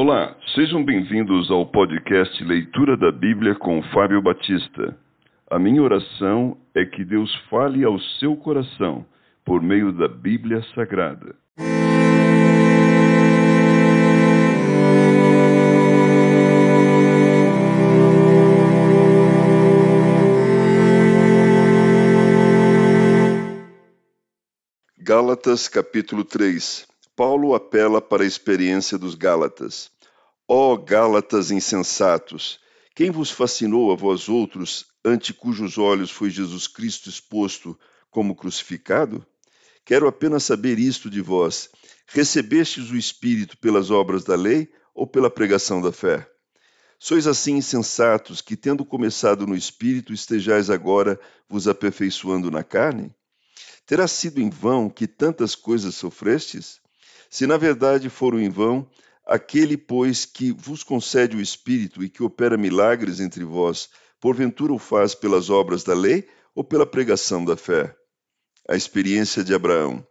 Olá, sejam bem-vindos ao podcast Leitura da Bíblia com Fábio Batista. A minha oração é que Deus fale ao seu coração por meio da Bíblia Sagrada. Gálatas capítulo 3 Paulo apela para a experiência dos Gálatas. Ó Gálatas insensatos, quem vos fascinou a vós outros, ante cujos olhos foi Jesus Cristo exposto como crucificado? Quero apenas saber isto de vós: recebestes o Espírito pelas obras da lei ou pela pregação da fé? Sois assim insensatos que, tendo começado no Espírito, estejais agora vos aperfeiçoando na carne? Terá sido em vão que tantas coisas sofrestes? Se na verdade foram em vão, aquele, pois, que vos concede o Espírito e que opera milagres entre vós, porventura o faz pelas obras da lei ou pela pregação da fé? A experiência de Abraão.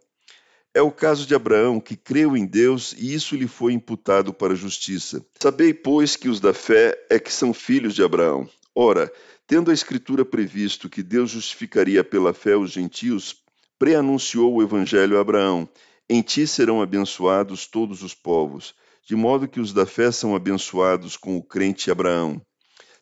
É o caso de Abraão, que creu em Deus e isso lhe foi imputado para justiça. Sabei, pois, que os da fé é que são filhos de Abraão. Ora, tendo a Escritura previsto que Deus justificaria pela fé os gentios, preanunciou o Evangelho a Abraão em ti serão abençoados todos os povos, de modo que os da fé são abençoados com o crente Abraão.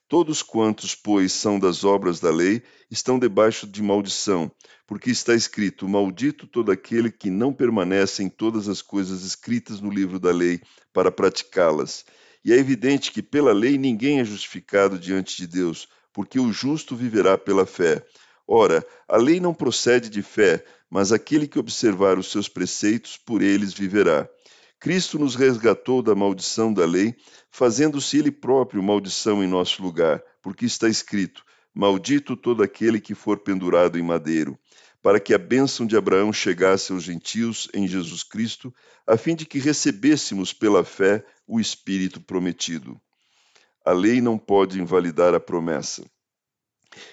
Todos quantos, pois, são das obras da lei, estão debaixo de maldição, porque está escrito: Maldito todo aquele que não permanece em todas as coisas escritas no livro da lei para praticá-las. E é evidente que pela lei ninguém é justificado diante de Deus, porque o justo viverá pela fé. Ora, a lei não procede de fé, mas aquele que observar os seus preceitos, por eles viverá. Cristo nos resgatou da maldição da lei, fazendo-se ele próprio maldição em nosso lugar, porque está escrito: Maldito todo aquele que for pendurado em madeiro, para que a bênção de Abraão chegasse aos gentios em Jesus Cristo, a fim de que recebêssemos pela fé o Espírito prometido. A lei não pode invalidar a promessa.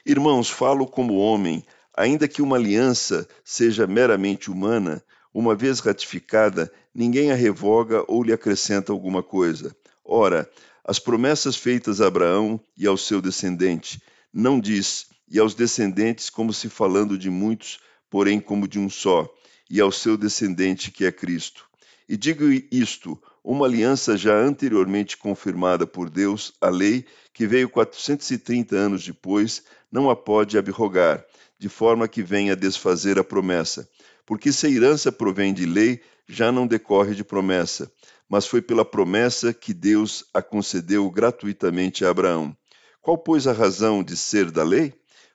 Irmãos, falo como homem, Ainda que uma aliança seja meramente humana, uma vez ratificada, ninguém a revoga ou lhe acrescenta alguma coisa. Ora, as promessas feitas a Abraão e ao seu descendente, não diz, e aos descendentes, como se falando de muitos, porém como de um só, e ao seu descendente que é Cristo. E digo isto: uma aliança já anteriormente confirmada por Deus, a lei, que veio 430 anos depois, não a pode abrogar, de forma que venha desfazer a promessa. Porque se a herança provém de lei, já não decorre de promessa, mas foi pela promessa que Deus a concedeu gratuitamente a Abraão. Qual, pois, a razão de ser da lei?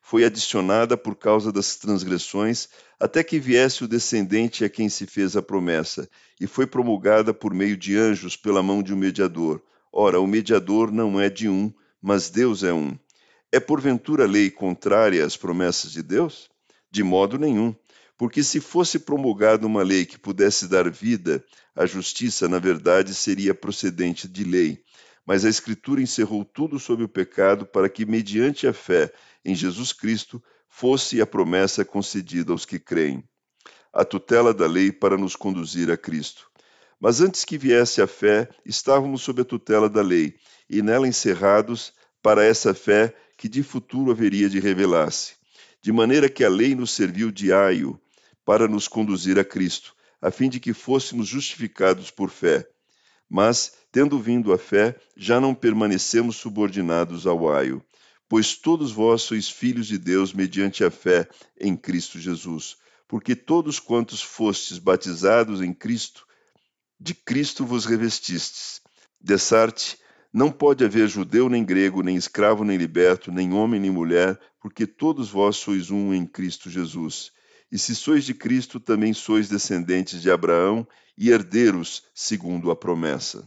Foi adicionada por causa das transgressões, até que viesse o descendente a quem se fez a promessa, e foi promulgada por meio de anjos pela mão de um mediador. Ora, o mediador não é de um, mas Deus é um. É porventura lei contrária às promessas de Deus? De modo nenhum, porque se fosse promulgada uma lei que pudesse dar vida, a justiça, na verdade, seria procedente de lei. Mas a Escritura encerrou tudo sobre o pecado para que, mediante a fé em Jesus Cristo, fosse a promessa concedida aos que creem. A tutela da lei para nos conduzir a Cristo. Mas antes que viesse a fé, estávamos sob a tutela da lei, e nela encerrados para essa fé que de futuro haveria de revelar-se, de maneira que a lei nos serviu de aio para nos conduzir a Cristo, a fim de que fôssemos justificados por fé. Mas, tendo vindo a fé, já não permanecemos subordinados ao aio, pois todos vós sois filhos de Deus mediante a fé em Cristo Jesus, porque todos quantos fostes batizados em Cristo, de Cristo vos revestistes. Dessarte, não pode haver judeu nem grego, nem escravo nem liberto, nem homem nem mulher, porque todos vós sois um em Cristo Jesus. E se sois de Cristo, também sois descendentes de Abraão e herdeiros segundo a promessa.